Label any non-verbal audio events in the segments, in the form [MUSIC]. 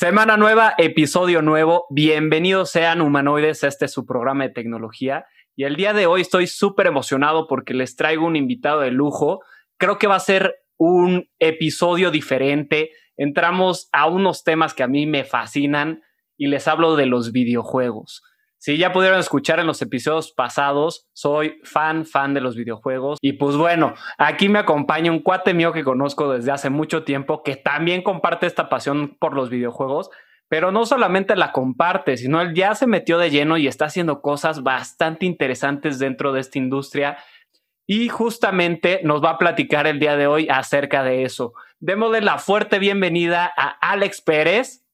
Semana nueva, episodio nuevo. Bienvenidos sean humanoides este su programa de tecnología. Y el día de hoy estoy súper emocionado porque les traigo un invitado de lujo. Creo que va a ser un episodio diferente. Entramos a unos temas que a mí me fascinan y les hablo de los videojuegos. Si ya pudieron escuchar en los episodios pasados, soy fan, fan de los videojuegos. Y pues bueno, aquí me acompaña un cuate mío que conozco desde hace mucho tiempo, que también comparte esta pasión por los videojuegos. Pero no solamente la comparte, sino él ya se metió de lleno y está haciendo cosas bastante interesantes dentro de esta industria. Y justamente nos va a platicar el día de hoy acerca de eso. Démosle la fuerte bienvenida a Alex Pérez.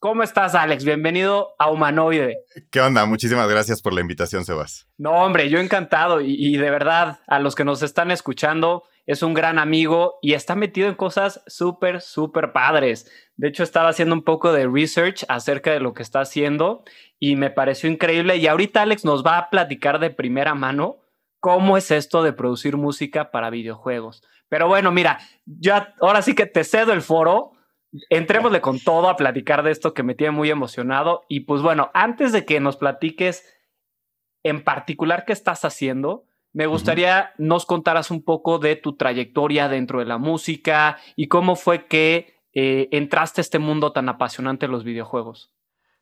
¿Cómo estás, Alex? Bienvenido a Humanoide. ¿Qué onda? Muchísimas gracias por la invitación, Sebas. No, hombre, yo encantado y, de verdad, a los que nos están escuchando, es un gran amigo y está metido en cosas súper, súper padres. De hecho, estaba haciendo un poco de research acerca de lo que está haciendo y me pareció increíble. Y ahorita Alex nos va a platicar de primera mano cómo es esto de producir música para videojuegos. Pero bueno, mira, ya ahora sí que te cedo el foro entrémosle con todo a platicar de esto que me tiene muy emocionado. Y pues bueno, antes de que nos platiques en particular qué estás haciendo, me gustaría nos contaras un poco de tu trayectoria dentro de la música y cómo fue que eh, entraste a este mundo tan apasionante de los videojuegos.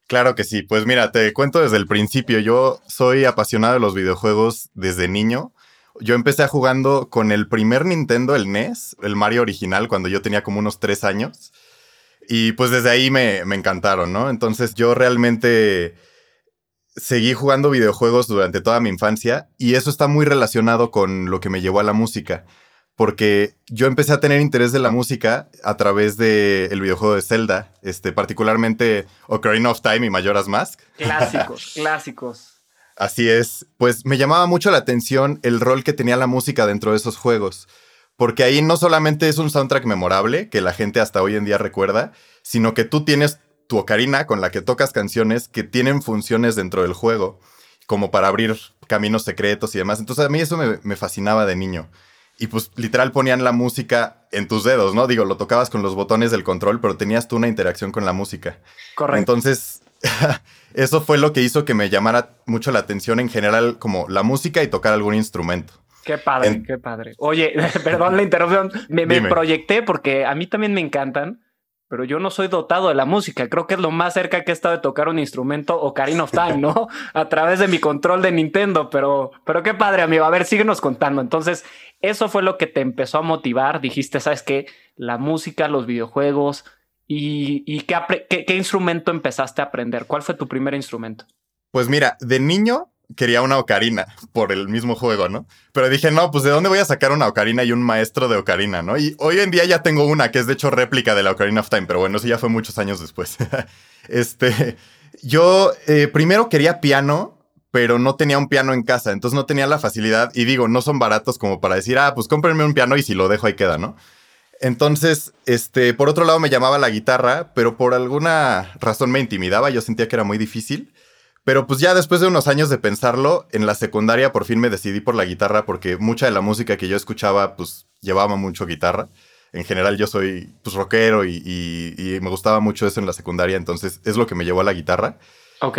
Claro que sí, pues mira, te cuento desde el principio, yo soy apasionado de los videojuegos desde niño. Yo empecé jugando con el primer Nintendo, el NES, el Mario original, cuando yo tenía como unos tres años. Y pues desde ahí me, encantaron, ¿no? Entonces yo realmente seguí jugando videojuegos durante toda mi infancia y eso está muy relacionado con lo que me llevó a la música. Porque yo empecé a tener interés de la música a través del videojuego de Zelda, este, particularmente Ocarina of Time y Majora's Mask. Clásicos, [LAUGHS] clásicos. Así es. Pues me llamaba mucho la atención el rol que tenía la música dentro de esos juegos porque ahí no solamente es un soundtrack memorable que la gente hasta hoy en día recuerda, sino que tú tienes tu ocarina con la que tocas canciones que tienen funciones dentro del juego, como para abrir caminos secretos y demás. Entonces a mí eso me, fascinaba de niño. Y pues literal ponían la música en tus dedos, ¿no? Digo, lo tocabas con los botones del control, pero tenías tú una interacción con la música. Correcto. Entonces, [LAUGHS] eso fue lo que hizo que me llamara mucho la atención en general, como la música y tocar algún instrumento. Qué padre, qué padre. Oye, [LAUGHS] perdón la interrupción. Me, proyecté porque a mí también me encantan, pero yo no soy dotado de la música. Creo que es lo más cerca que he estado de tocar un instrumento Ocarina of Time, ¿no? [LAUGHS] a través de mi control de Nintendo, pero, pero qué padre, amigo. A ver, síguenos contando. Entonces, eso fue lo que te empezó a motivar. Dijiste, ¿sabes qué? La música, los videojuegos. ¿Y, y qué, qué instrumento empezaste a aprender? ¿Cuál fue tu primer instrumento? Pues mira, de niño quería una ocarina por el mismo juego, ¿no? Pero dije, no, pues de dónde voy a sacar una ocarina y un maestro de ocarina, ¿no? Y hoy en día ya tengo una que es de hecho réplica de la Ocarina of Time, pero bueno, eso ya fue muchos años después. [LAUGHS] este, yo eh, primero quería piano, pero no tenía un piano en casa, entonces no tenía la facilidad y digo, no son baratos como para decir, ah, pues cómprenme un piano y si lo dejo ahí queda, ¿no? Entonces, este, por otro lado me llamaba la guitarra, pero por alguna razón me intimidaba, yo sentía que era muy difícil. Pero pues ya después de unos años de pensarlo, en la secundaria por fin me decidí por la guitarra porque mucha de la música que yo escuchaba pues llevaba mucho guitarra. En general yo soy pues rockero y, me gustaba mucho eso en la secundaria, entonces es lo que me llevó a la guitarra. Ok.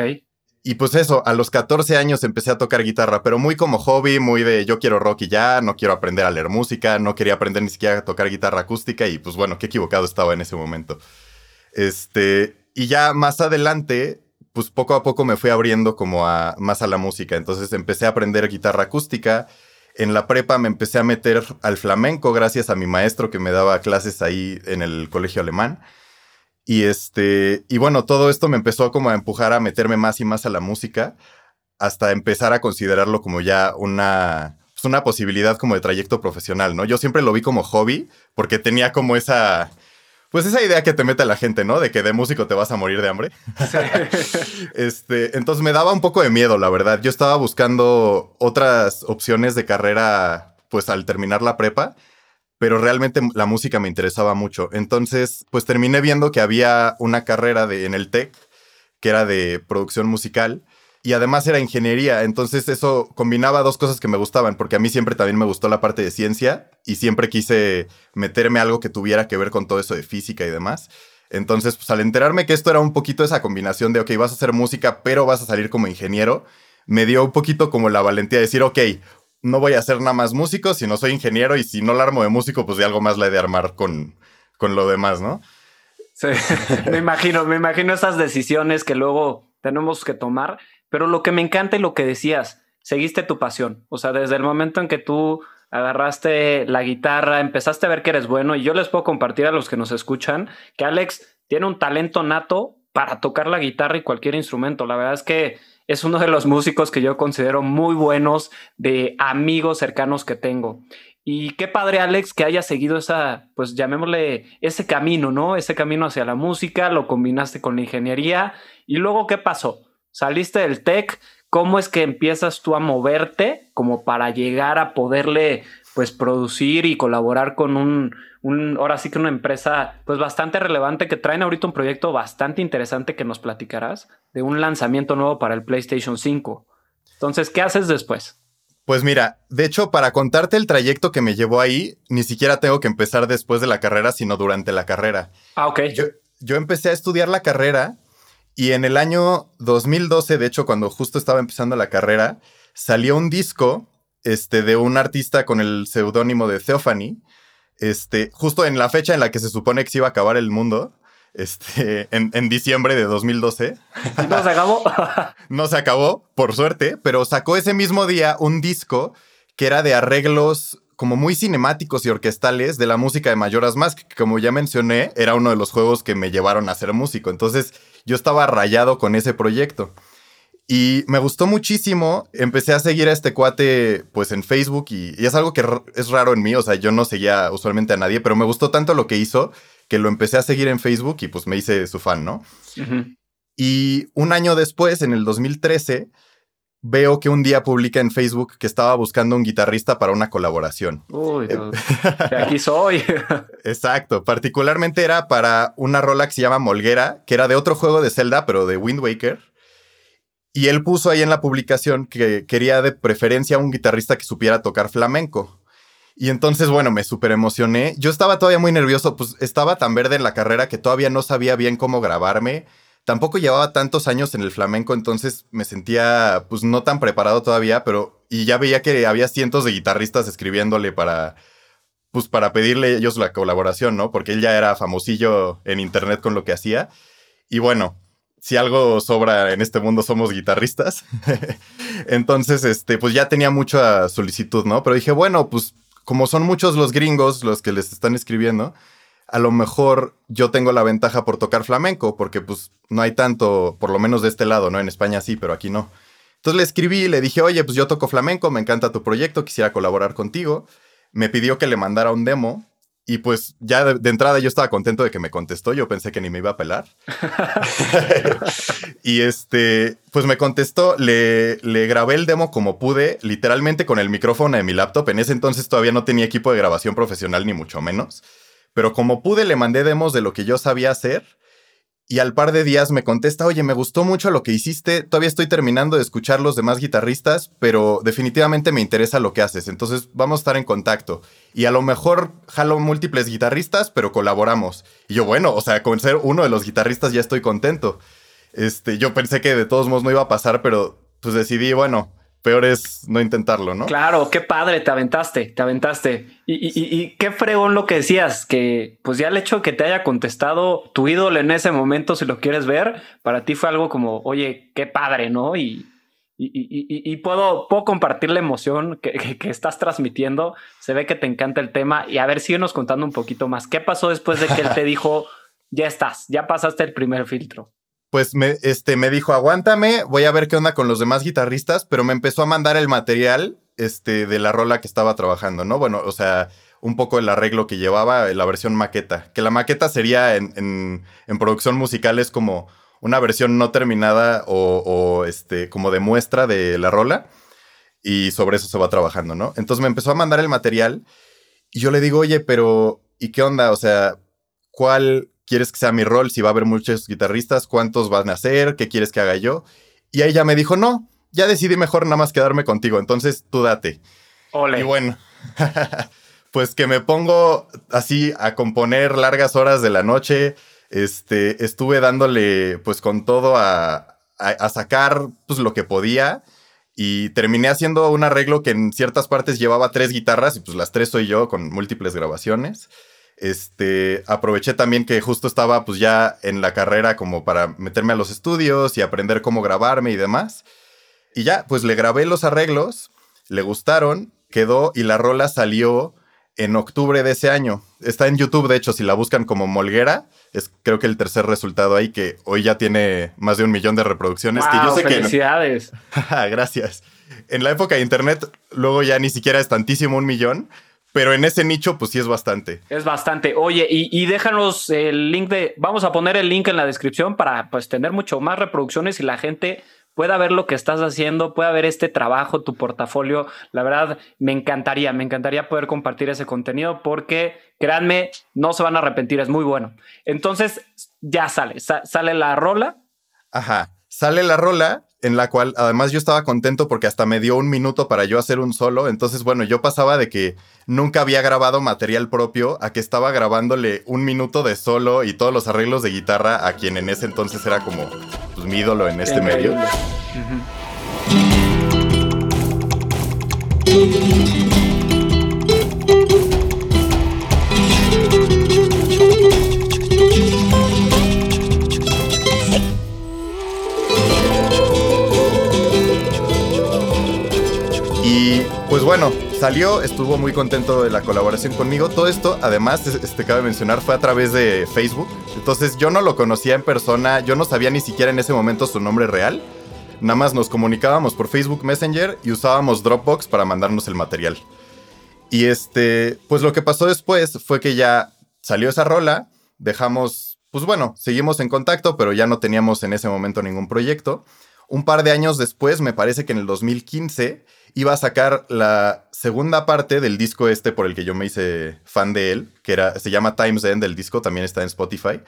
Y pues eso, a los 14 años empecé a tocar guitarra, pero muy como hobby, muy de yo quiero rock y ya, no quiero aprender a leer música, no quería aprender ni siquiera a tocar guitarra acústica y pues bueno, qué equivocado estaba en ese momento. Este, y ya más adelante pues poco a poco me fui abriendo como a más a la música. Entonces empecé a aprender guitarra acústica. En la prepa me empecé a meter al flamenco gracias a mi maestro que me daba clases ahí en el colegio alemán. Y este, y bueno, todo esto me empezó como a empujar a meterme más y más a la música, hasta empezar a considerarlo como ya una, pues una posibilidad como de trayecto profesional, ¿no? Yo siempre lo vi como hobby porque tenía como esa, pues esa idea que te mete la gente, ¿no? De que de músico te vas a morir de hambre. [LAUGHS] este, entonces me daba un poco de miedo, la verdad. Yo estaba buscando otras opciones de carrera, pues al terminar la prepa, pero realmente la música me interesaba mucho. Entonces, pues terminé viendo que había una carrera de, en el TEC que era de producción musical y además era ingeniería, entonces eso combinaba dos cosas que me gustaban, porque a mí siempre también me gustó la parte de ciencia y siempre quise meterme algo que tuviera que ver con todo eso de física y demás. Entonces, pues al enterarme que esto era un poquito esa combinación de, ok, vas a hacer música, pero vas a salir como ingeniero, me dio un poquito como la valentía de decir, ok, no voy a ser nada más músico, si no soy ingeniero y si no la armo de músico, pues de algo más la he de armar con, con lo demás, ¿no? Sí, [LAUGHS] me imagino, me imagino esas decisiones que luego tenemos que tomar, pero lo que me encanta y lo que decías, seguiste tu pasión, o sea, desde el momento en que tú agarraste la guitarra, empezaste a ver que eres bueno y yo les puedo compartir a los que nos escuchan que Alex tiene un talento nato para tocar la guitarra y cualquier instrumento. La verdad es que es uno de los músicos que yo considero muy buenos de amigos cercanos que tengo. Y qué padre, Alex, que haya seguido esa, pues llamémosle ese camino, ¿no? Ese camino hacia la música, lo combinaste con la ingeniería. Y luego, ¿qué pasó? Saliste del tech, ¿cómo es que empiezas tú a moverte como para llegar a poderle, pues, producir y colaborar con un, un, ahora sí que una empresa, pues, bastante relevante que traen ahorita un proyecto bastante interesante que nos platicarás de un lanzamiento nuevo para el PlayStation 5. Entonces, ¿qué haces después? Pues mira, de hecho, para contarte el trayecto que me llevó ahí, ni siquiera tengo que empezar después de la carrera, sino durante la carrera. Ah, ok. Yo, yo empecé a estudiar la carrera y en el año 2012, de hecho, cuando justo estaba empezando la carrera, salió un disco este, de un artista con el seudónimo de Theophany, este, justo en la fecha en la que se supone que se iba a acabar el mundo este, [LAUGHS] en, diciembre de 2012. ¿No se acabó? [LAUGHS] no se acabó, por suerte, pero sacó ese mismo día un disco que era de arreglos como muy cinemáticos y orquestales de la música de Majora's Mask, que como ya mencioné, era uno de los juegos que me llevaron a ser músico. Entonces yo estaba rayado con ese proyecto. Y me gustó muchísimo. Empecé a seguir a este cuate pues en Facebook y, y, es algo que es raro en mí. O sea, yo no seguía usualmente a nadie, pero me gustó tanto lo que hizo que lo empecé a seguir en Facebook y pues me hice su fan, ¿no? Y un año después, en el 2013, veo que un día publica en Facebook que estaba buscando un guitarrista para una colaboración. Uy, [LAUGHS] aquí soy. Exacto, particularmente era para una rola que se llama Molguera, que era de otro juego de Zelda, pero de Wind Waker. Y él puso ahí en la publicación que quería de preferencia un guitarrista que supiera tocar flamenco. Y entonces, bueno, me súper emocioné. Yo estaba todavía muy nervioso, pues estaba tan verde en la carrera que todavía no sabía bien cómo grabarme. Tampoco llevaba tantos años en el flamenco, entonces me sentía pues no tan preparado todavía, pero y ya veía que había cientos de guitarristas escribiéndole para pues para pedirle ellos la colaboración, ¿no? Porque él ya era famosillo en internet con lo que hacía. Y bueno, si algo sobra en este mundo somos guitarristas. [LAUGHS] Entonces, este, pues ya tenía mucha solicitud, ¿no? Pero dije, bueno, pues como son muchos los gringos los que les están escribiendo, a lo mejor yo tengo la ventaja por tocar flamenco, porque pues no hay tanto, por lo menos de este lado, ¿no? En España sí, pero aquí no. Entonces le escribí y le dije, oye, pues yo toco flamenco, me encanta tu proyecto, quisiera colaborar contigo. Me pidió que le mandara un demo y pues ya de, entrada yo estaba contento de que me contestó, yo pensé que ni me iba a pelar. [LAUGHS] y este, pues me contestó, le, le grabé el demo como pude, literalmente con el micrófono de mi laptop. En ese entonces todavía no tenía equipo de grabación profesional ni mucho menos. Pero como pude le mandé demos de lo que yo sabía hacer y al par de días me contesta, oye, me gustó mucho lo que hiciste, todavía estoy terminando de escuchar los demás guitarristas, pero definitivamente me interesa lo que haces, entonces vamos a estar en contacto. Y a lo mejor jalo múltiples guitarristas, pero colaboramos. Y yo, bueno, o sea, con ser uno de los guitarristas ya estoy contento. Este, yo pensé que de todos modos no iba a pasar, pero pues decidí, bueno, peor es no intentarlo, ¿no? Claro, qué padre, te aventaste, te aventaste. Y, qué fregón lo que decías, que pues ya el hecho de que te haya contestado tu ídolo en ese momento, si lo quieres ver, para ti fue algo como, oye, qué padre, ¿no? Y, y, puedo, puedo compartir la emoción que, que, estás transmitiendo. Se ve que te encanta el tema. Y a ver, síguenos contando un poquito más. ¿Qué pasó después de que él te [LAUGHS] dijo, ya estás, ya pasaste el primer filtro? Pues me, este, me dijo, aguántame, voy a ver qué onda con los demás guitarristas, pero me empezó a mandar el material este, de la rola que estaba trabajando, ¿no? Bueno, o sea, un poco el arreglo que llevaba, la versión maqueta, que la maqueta sería en, en, producción musical es como una versión no terminada o, o, este, como de muestra de la rola y sobre eso se va trabajando, ¿no? Entonces me empezó a mandar el material y yo le digo, oye, pero ¿y qué onda? O sea, ¿cuál quieres que sea mi rol? Si va a haber muchos guitarristas, ¿cuántos van a ser? ¿Qué quieres que haga yo? Y ella me dijo, no, ya decidí mejor nada más quedarme contigo, entonces tú date. Ole. Y bueno, [LAUGHS] pues que me pongo así a componer largas horas de la noche. Este, estuve dándole pues con todo a, a sacar pues lo que podía y terminé haciendo un arreglo que en ciertas partes llevaba tres guitarras y pues las tres soy yo con múltiples grabaciones. Este, aproveché también que justo estaba pues ya en la carrera como para meterme a los estudios y aprender cómo grabarme y demás. Y ya, pues le grabé los arreglos, le gustaron, quedó y la rola salió en octubre de ese año. Está en YouTube, de hecho, si la buscan como Molguera, es creo que el tercer resultado ahí que hoy ya tiene más de un millón de reproducciones. yo sé felicidades. [LAUGHS] Gracias. En la época de internet, luego ya ni siquiera es tantísimo un millón, pero en ese nicho, pues sí es bastante. Es bastante. Oye, y, déjanos el link de. Vamos a poner el link en la descripción para pues tener mucho más reproducciones y la gente pueda ver lo que estás haciendo, pueda ver este trabajo, tu portafolio. La verdad, me encantaría, me encantaría poder compartir ese contenido porque, créanme, no se van a arrepentir, es muy bueno. Entonces, ya sale, sale la rola. Ajá, sale la rola en la cual además yo estaba contento porque hasta me dio un minuto para yo hacer un solo. Entonces, bueno, yo pasaba de que nunca había grabado material propio a que estaba grabándole un minuto de solo y todos los arreglos de guitarra a quien en ese entonces era como pues, mi ídolo en este medio. Bueno, salió, estuvo muy contento de la colaboración conmigo. Todo esto, además, este, cabe mencionar, fue a través de Facebook. Entonces yo no lo conocía en persona, yo no sabía ni siquiera en ese momento su nombre real. Nada más nos comunicábamos por Facebook Messenger y usábamos Dropbox para mandarnos el material. Y este, pues lo que pasó después fue que ya salió esa rola, dejamos, pues bueno, seguimos en contacto, pero ya no teníamos en ese momento ningún proyecto. Un par de años después, me parece que en el 2015, iba a sacar la segunda parte del disco este por el que yo me hice fan de él, que era, se llama Times End, el disco también está en Spotify.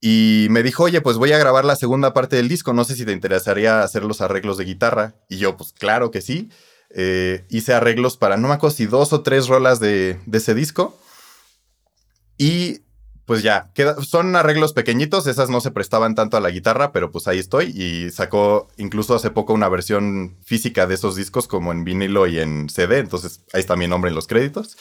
Y me dijo, oye, pues voy a grabar la segunda parte del disco, no sé si te interesaría hacer los arreglos de guitarra. Y yo, pues claro que sí. Eh, hice arreglos para, no me acuerdo si dos o tres rolas de, de ese disco. Y pues ya, son arreglos pequeñitos, esas no se prestaban tanto a la guitarra, pero pues ahí estoy y sacó incluso hace poco una versión física de esos discos como en vinilo y en CD, entonces ahí está mi nombre en los créditos.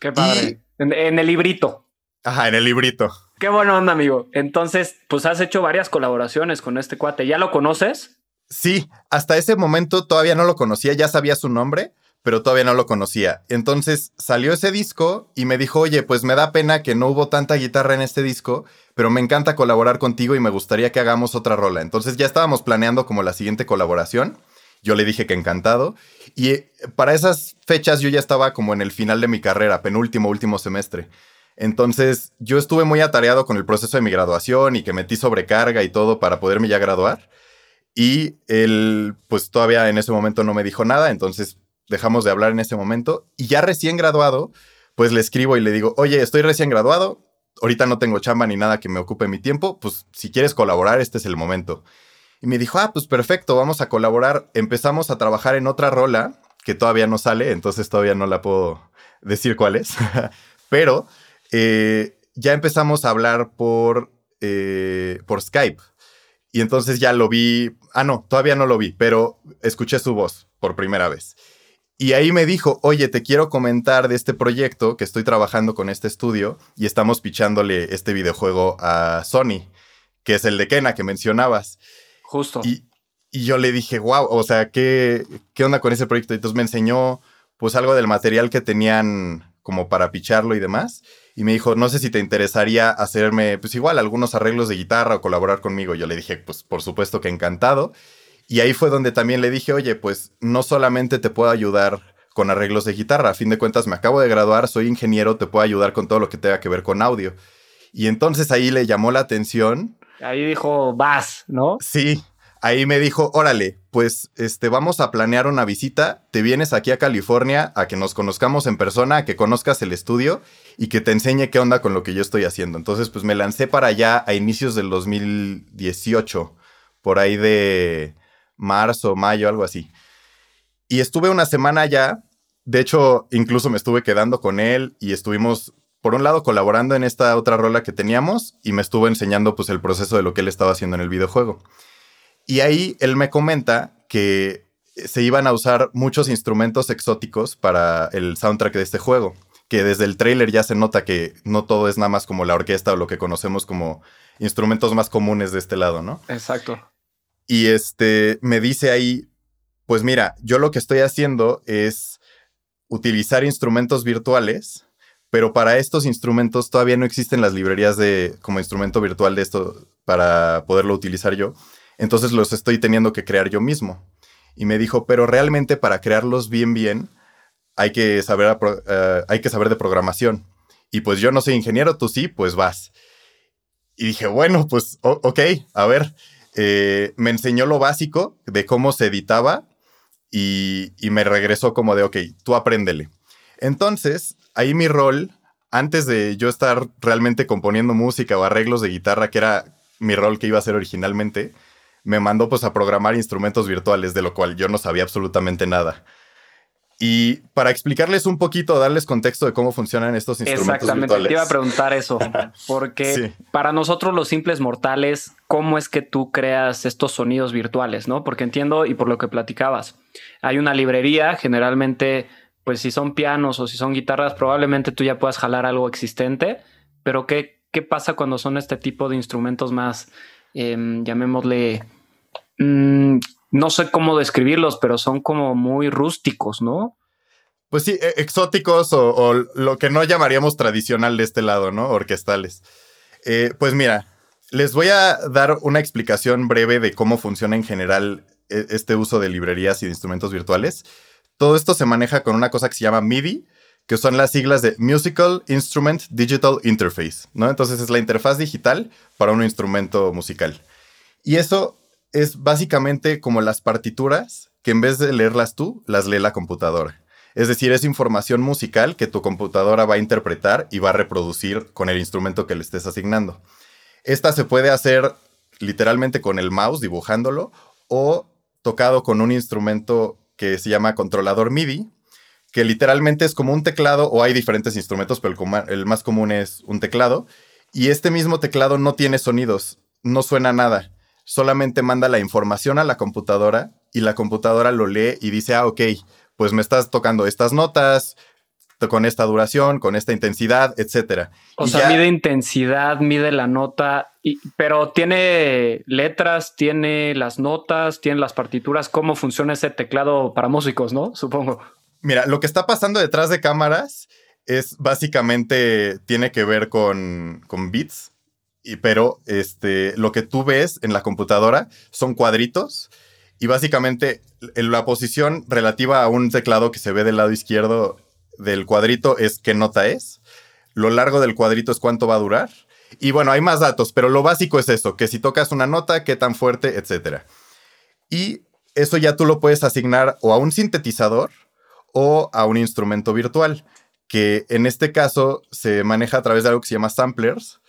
Qué padre. En, el librito. Ajá, en el librito. Qué bueno onda, amigo. Entonces, pues has hecho varias colaboraciones con este cuate. ¿Ya lo conoces? Sí, hasta ese momento todavía no lo conocía, ya sabía su nombre, pero todavía no lo conocía. Entonces salió ese disco y me dijo, oye, pues me da pena que no hubo tanta guitarra en este disco, pero me encanta colaborar contigo y me gustaría que hagamos otra rola. Entonces ya estábamos planeando como la siguiente colaboración. Yo le dije que encantado. Y eh, para esas fechas yo ya estaba como en el final de mi carrera, penúltimo, último semestre. Entonces yo estuve muy atareado con el proceso de mi graduación y que metí sobrecarga y todo para poderme ya graduar. Y él, pues todavía en ese momento no me dijo nada, entonces dejamos de hablar en ese momento y ya recién graduado, pues le escribo y le digo, oye, estoy recién graduado, ahorita no tengo chamba ni nada que me ocupe mi tiempo, pues si quieres colaborar, este es el momento. Y me dijo, ah, pues perfecto, vamos a colaborar. Empezamos a trabajar en otra rola que todavía no sale, entonces todavía no la puedo decir cuál es, [LAUGHS] pero eh, ya empezamos a hablar por, eh, por Skype. Y entonces ya lo vi, ah, no, todavía no lo vi, pero escuché su voz por primera vez. Y ahí me dijo, oye, te quiero comentar de este proyecto que estoy trabajando con este estudio y estamos pichándole este videojuego a Sony, que es el de Kena que mencionabas. Justo. Y, yo le dije, wow, o sea, ¿qué, ¿qué onda con ese proyecto? Y entonces me enseñó pues algo del material que tenían como para picharlo y demás. Y me dijo, no sé si te interesaría hacerme, pues igual, algunos arreglos de guitarra o colaborar conmigo. Yo le dije, pues por supuesto que encantado. Y ahí fue donde también le dije, oye, pues no solamente te puedo ayudar con arreglos de guitarra, a fin de cuentas me acabo de graduar, soy ingeniero, te puedo ayudar con todo lo que tenga que ver con audio. Y entonces ahí le llamó la atención. Ahí dijo, vas, ¿no? Sí, ahí me dijo, órale, pues este, vamos a planear una visita, te vienes aquí a California a que nos conozcamos en persona, a que conozcas el estudio y que te enseñe qué onda con lo que yo estoy haciendo. Entonces, pues me lancé para allá a inicios del 2018, por ahí de marzo, mayo, algo así. Y estuve una semana allá, de hecho, incluso me estuve quedando con él y estuvimos por un lado colaborando en esta otra rola que teníamos y me estuvo enseñando pues el proceso de lo que él estaba haciendo en el videojuego. Y ahí él me comenta que se iban a usar muchos instrumentos exóticos para el soundtrack de este juego, que desde el trailer ya se nota que no todo es nada más como la orquesta o lo que conocemos como instrumentos más comunes de este lado, ¿no? Exacto. Y este me dice ahí, pues mira, yo lo que estoy haciendo es utilizar instrumentos virtuales pero para estos instrumentos todavía no existen las librerías de como instrumento virtual de esto para poderlo utilizar yo. Entonces los estoy teniendo que crear yo mismo. Y me dijo, pero realmente para crearlos bien bien hay que saber, eh, hay que saber de programación. Y pues yo no soy ingeniero, tú sí, pues vas. Y dije, bueno, pues ok, a ver, eh, me enseñó lo básico de cómo se editaba y, me regresó como de, ok, tú apréndele. Entonces, ahí mi rol, antes de yo estar realmente componiendo música o arreglos de guitarra, que era mi rol que iba a ser originalmente, me mandó pues a programar instrumentos virtuales, de lo cual yo no sabía absolutamente nada. Y para explicarles un poquito, darles contexto de cómo funcionan estos instrumentos Exactamente, te iba a preguntar eso, [LAUGHS] porque para nosotros los simples mortales, ¿cómo es que tú creas estos sonidos virtuales, no? Porque entiendo y por lo que platicabas, hay una librería, generalmente pues si son pianos o si son guitarras, probablemente tú ya puedas jalar algo existente, pero ¿qué, qué pasa cuando son este tipo de instrumentos más, em, llamémosle, mm, no sé cómo describirlos, pero son como muy rústicos, ¿no? Pues sí, e, exóticos o, lo que no llamaríamos tradicional de este lado, ¿no? Orquestales. Eh, pues mira, les voy a dar una explicación breve de cómo funciona en general e, este uso de librerías y de instrumentos virtuales. Todo esto se maneja con una cosa que se llama MIDI, que son las siglas de Musical Instrument Digital Interface, ¿no? Entonces es la interfaz digital para un instrumento musical. Y eso es básicamente como las partituras que en vez de leerlas tú, las lee la computadora. Es decir, es información musical que tu computadora va a interpretar y va a reproducir con el instrumento que le estés asignando. Esta se puede hacer literalmente con el mouse dibujándolo o tocado con un instrumento que se llama controlador MIDI, que literalmente es como un teclado, o hay diferentes instrumentos, pero el, más común es un teclado, y este mismo teclado no tiene sonidos, no suena nada, solamente manda la información a la computadora y la computadora lo lee y dice, ah, ok, pues me estás tocando estas notas, con esta duración, con esta intensidad, etcétera. O sea, mide intensidad, mide la nota, y, pero tiene letras, tiene las notas, tiene las partituras. ¿Cómo funciona ese teclado para músicos, no? Supongo. Mira, lo que está pasando detrás de cámaras es básicamente tiene que ver con, con bits, y, pero este, lo que tú ves en la computadora son cuadritos y básicamente la posición relativa a un teclado que se ve del lado izquierdo del cuadrito es qué nota es, lo largo del cuadrito es cuánto va a durar. Y bueno, hay más datos, pero lo básico es eso, que si tocas una nota, qué tan fuerte, etc. Y eso ya tú lo puedes asignar o a un sintetizador o a un instrumento virtual, que en este caso se maneja a través de algo que se llama samplers,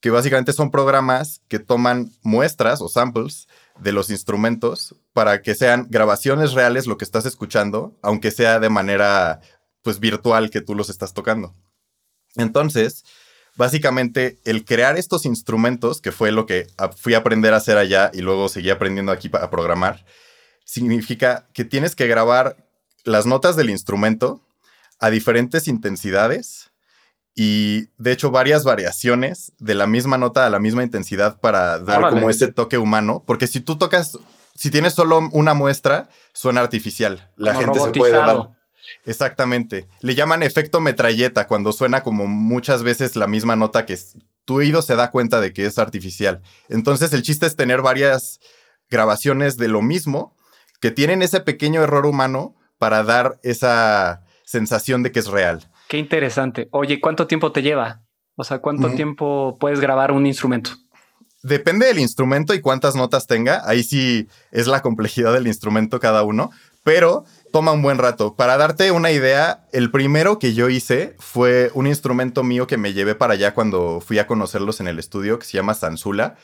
que básicamente son programas que toman muestras o samples de los instrumentos para que sean grabaciones reales lo que estás escuchando, aunque sea de manera pues virtual que tú los estás tocando. Entonces, básicamente el crear estos instrumentos, que fue lo que fui a aprender a hacer allá y luego seguí aprendiendo aquí a programar, significa que tienes que grabar las notas del instrumento a diferentes intensidades y de hecho varias variaciones de la misma nota a la misma intensidad para dar como ese toque humano, porque si tú tocas, si tienes solo una muestra, suena artificial. La gente se puede dar Exactamente. Le llaman efecto metralleta cuando suena como muchas veces la misma nota que tu oído se da cuenta de que es artificial. Entonces el chiste es tener varias grabaciones de lo mismo que tienen ese pequeño error humano para dar esa sensación de que es real. Qué interesante. Oye, ¿cuánto tiempo te lleva? O sea, ¿cuánto tiempo puedes grabar un instrumento? Depende del instrumento y cuántas notas tenga. Ahí sí es la complejidad del instrumento cada uno. Pero toma un buen rato. Para darte una idea, el primero que yo hice fue un instrumento mío que me llevé para allá cuando fui a conocerlos en el estudio, que se llama Sansula,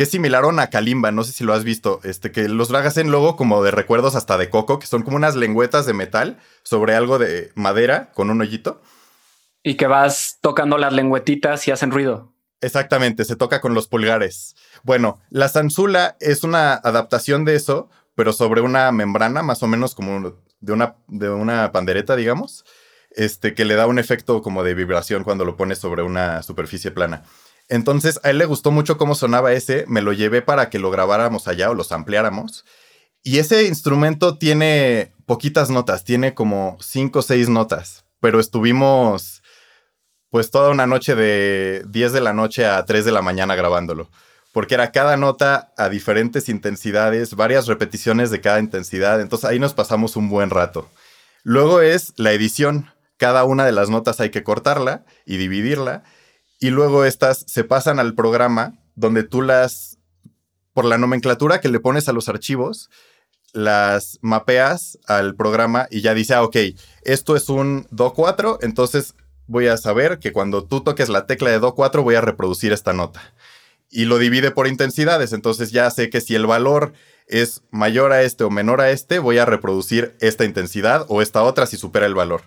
que es similar a una kalimba, no sé si lo has visto, este, que los hacen luego como de recuerdos hasta de coco, que son como unas lengüetas de metal sobre algo de madera con un hoyito. Y que vas tocando las lengüetitas y hacen ruido. Exactamente, se toca con los pulgares. Bueno, la Sansula es una adaptación de eso, pero sobre una membrana, más o menos como de una, de una pandereta, digamos, este, que le da un efecto como de vibración cuando lo pones sobre una superficie plana. Entonces, a él le gustó mucho cómo sonaba ese, me lo llevé para que lo grabáramos allá o los ampliáramos. Y ese instrumento tiene poquitas notas, tiene como cinco o seis notas, pero estuvimos pues toda una noche de 10 de la noche a 3 de la mañana grabándolo porque era cada nota a diferentes intensidades, varias repeticiones de cada intensidad, entonces ahí nos pasamos un buen rato. Luego es la edición, cada una de las notas hay que cortarla y dividirla, y luego estas se pasan al programa donde tú las, por la nomenclatura que le pones a los archivos, las mapeas al programa y ya dice, ah, ok, esto es un Do4, entonces voy a saber que cuando tú toques la tecla de Do4 voy a reproducir esta nota y lo divide por intensidades. Entonces ya sé que si el valor es mayor a este o menor a este, voy a reproducir esta intensidad o esta otra si supera el valor.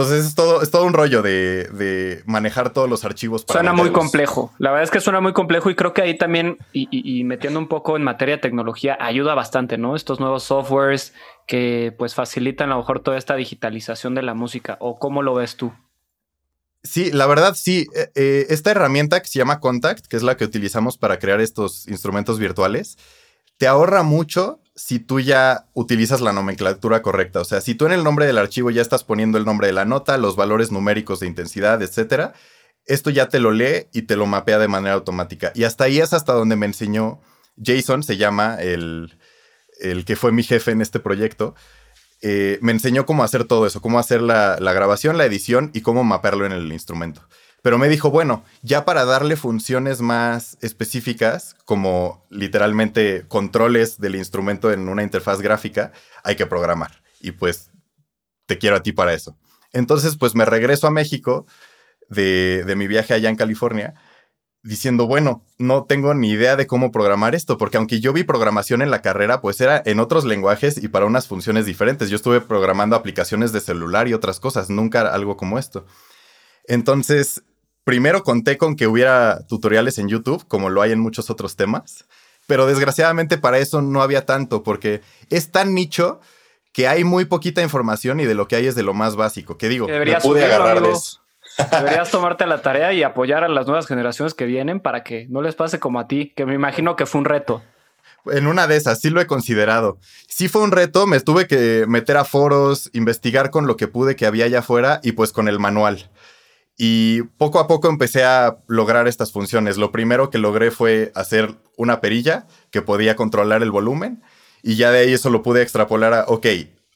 Entonces es todo, es todo un rollo de, manejar todos los archivos. Para suena muy complejo. La verdad es que suena muy complejo y creo que ahí también, y, y, metiendo un poco en materia de tecnología, ayuda bastante, ¿no? Estos nuevos softwares que pues facilitan a lo mejor toda esta digitalización de la música. ¿O cómo lo ves tú? Sí, la verdad sí. Eh, eh, esta herramienta que se llama Contact, que es la que utilizamos para crear estos instrumentos virtuales, te ahorra mucho si tú ya utilizas la nomenclatura correcta. O sea, si tú en el nombre del archivo ya estás poniendo el nombre de la nota, los valores numéricos de intensidad, etcétera, esto ya te lo lee y te lo mapea de manera automática. Y hasta ahí es hasta donde me enseñó Jason, se llama el, el que fue mi jefe en este proyecto. Eh, me enseñó cómo hacer todo eso, cómo hacer la, grabación, la edición y cómo mapearlo en el instrumento. Pero me dijo, bueno, ya para darle funciones más específicas, como literalmente controles del instrumento en una interfaz gráfica, hay que programar. Y pues te quiero a ti para eso. Entonces, pues me regreso a México de, de mi viaje allá en California diciendo, bueno, no tengo ni idea de cómo programar esto, porque aunque yo vi programación en la carrera, pues era en otros lenguajes y para unas funciones diferentes. Yo estuve programando aplicaciones de celular y otras cosas, nunca algo como esto. Entonces, primero conté con que hubiera tutoriales en YouTube, como lo hay en muchos otros temas, pero desgraciadamente para eso no había tanto, porque es tan nicho que hay muy poquita información y de lo que hay es de lo más básico. Que digo, me pude agarrar de eso. Deberías [LAUGHS] tomarte la tarea y apoyar a las nuevas generaciones que vienen para que no les pase como a ti, que me imagino que fue un reto. En una de esas, sí lo he considerado. Sí fue un reto, me tuve que meter a foros, investigar con lo que pude que había allá afuera y pues con el manual. Y poco a poco empecé a lograr estas funciones. Lo primero que logré fue hacer una perilla que podía controlar el volumen y ya de ahí eso lo pude extrapolar a, ok,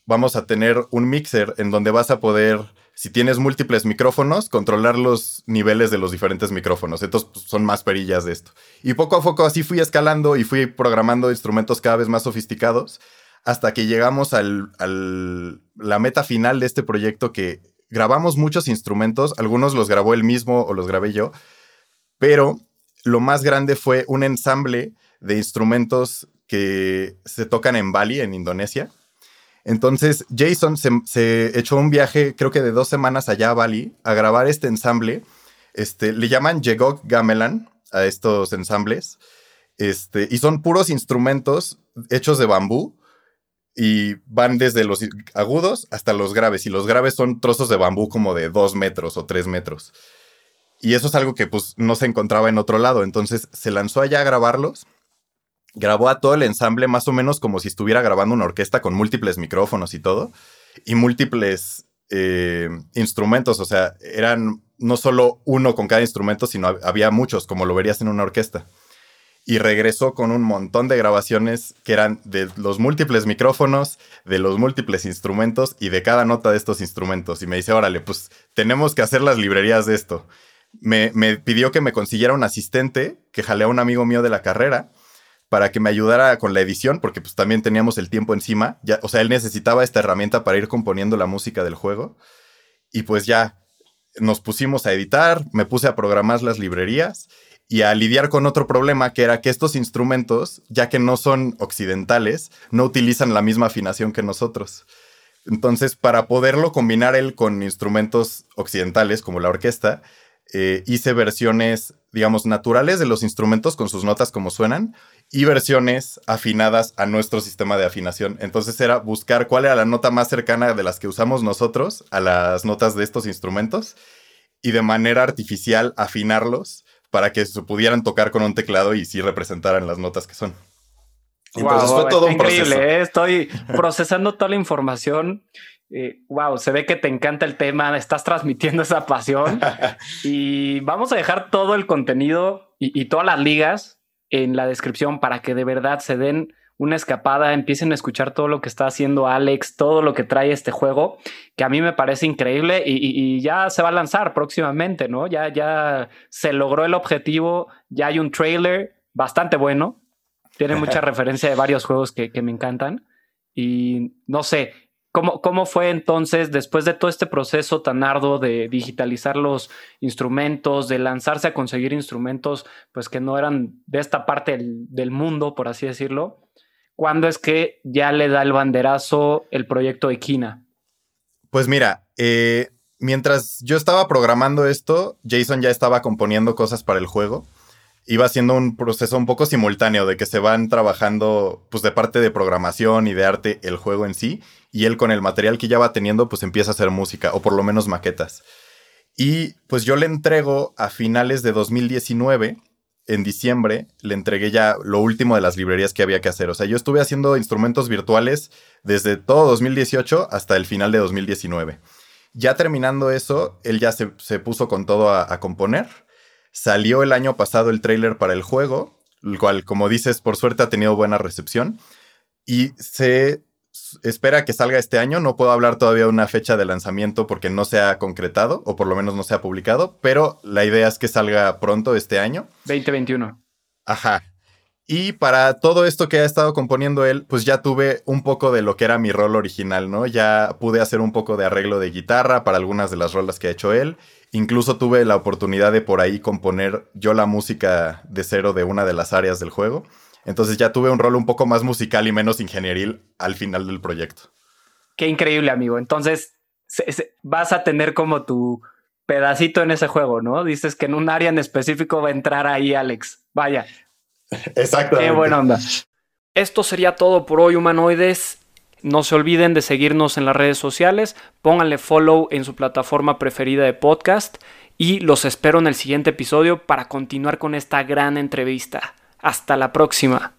vamos a tener un mixer en donde vas a poder si tienes múltiples micrófonos, controlar los niveles de los diferentes micrófonos. Entonces pues, son más perillas de esto. Y poco a poco así fui escalando y fui programando instrumentos cada vez más sofisticados hasta que llegamos a la meta final de este proyecto que grabamos muchos instrumentos, algunos los grabó él mismo o los grabé yo, pero lo más grande fue un ensamble de instrumentos que se tocan en Bali, en Indonesia entonces Jason se, echó un viaje, creo que de dos semanas allá a Bali, a grabar este ensamble. Este, le llaman Jegok Gamelan a estos ensambles. Este, y son puros instrumentos hechos de bambú y van desde los agudos hasta los graves. Y los graves son trozos de bambú como de dos metros o tres metros. Y eso es algo que pues no se encontraba en otro lado. Entonces se lanzó allá a grabarlos grabó a todo el ensamble más o menos como si estuviera grabando una orquesta con múltiples micrófonos y todo. y múltiples eh, instrumentos, o sea, eran no solo uno con cada instrumento, sino había muchos, como lo verías en una orquesta. Y regresó con un montón de grabaciones que eran de los múltiples micrófonos, de los múltiples instrumentos y de cada nota de estos instrumentos. Y me dice, órale, pues tenemos que hacer las librerías de esto. Me, pidió que me consiguiera un asistente que jalé a un amigo mío de la carrera para que me ayudara con la edición, porque pues también teníamos el tiempo encima. Ya, o sea, él necesitaba esta herramienta para ir componiendo la música del juego. Y pues ya nos pusimos a editar, me puse a programar las librerías y a lidiar con otro problema que era que estos instrumentos, ya que no son occidentales, no utilizan la misma afinación que nosotros. Entonces, para poderlo combinar él con instrumentos occidentales como la orquesta, eh, hice versiones, digamos, naturales de los instrumentos con sus notas como suenan y versiones afinadas a nuestro sistema de afinación. Entonces era buscar cuál era la nota más cercana de las que usamos nosotros a las notas de estos instrumentos y de manera artificial afinarlos para que se pudieran tocar con un teclado y sí representaran las notas que son. Entonces fue todo un increíble, ¿eh? Estoy [LAUGHS] procesando toda la información. wow, se ve que te encanta el tema, estás transmitiendo esa pasión [LAUGHS] y vamos a dejar todo el contenido y todas las ligas en la descripción para que de verdad se den una escapada, empiecen a escuchar todo lo que está haciendo Alex, todo lo que trae este juego, que a mí me parece increíble y, ya se va a lanzar próximamente, ¿no? Ya, ya se logró el objetivo, ya hay un trailer bastante bueno, tiene mucha [LAUGHS] referencia de varios juegos que, que me encantan y no sé, ¿Cómo, fue entonces, después de todo este proceso tan arduo de digitalizar los instrumentos, de lanzarse a conseguir instrumentos pues que no eran de esta parte del, mundo, por así decirlo? ¿Cuándo es que ya le da el banderazo el proyecto Equina? Pues mira, eh, mientras yo estaba programando esto, Jason ya estaba componiendo cosas para el juego iba siendo un proceso un poco simultáneo de que se van trabajando pues de parte de programación y de arte el juego en sí y él con el material que ya va teniendo pues empieza a hacer música o por lo menos maquetas. Y pues yo le entrego a finales de 2019, en diciembre, le entregué ya lo último de las librerías que había que hacer. O sea, yo estuve haciendo instrumentos virtuales desde todo 2018 hasta el final de 2019. Ya terminando eso, él ya se, puso con todo a, a componer Salió el año pasado el tráiler para el juego, el cual, como dices, por suerte ha tenido buena recepción. Y se espera que salga este año. No puedo hablar todavía de una fecha de lanzamiento porque no se ha concretado, o por lo menos no se ha publicado, pero la idea es que salga pronto este año. 2021. Ajá. Y para todo esto que ha estado componiendo él, pues ya tuve un poco de lo que era mi rol original, ¿no? Ya pude hacer un poco de arreglo de guitarra para algunas de las rolas que ha hecho él. Incluso tuve la oportunidad de por ahí componer yo la música de cero de una de las áreas del juego. Entonces ya tuve un rol un poco más musical y menos ingenieril al final del proyecto. Qué increíble, amigo. Entonces vas a tener como tu pedacito en ese juego, ¿no? Dices que en un área en específico va a entrar ahí Alex. Vaya. Exacto. Qué buena onda. Esto sería todo por hoy, humanoides. No se olviden de seguirnos en las redes sociales, pónganle follow en su plataforma preferida de podcast y los espero en el siguiente episodio para continuar con esta gran entrevista. Hasta la próxima.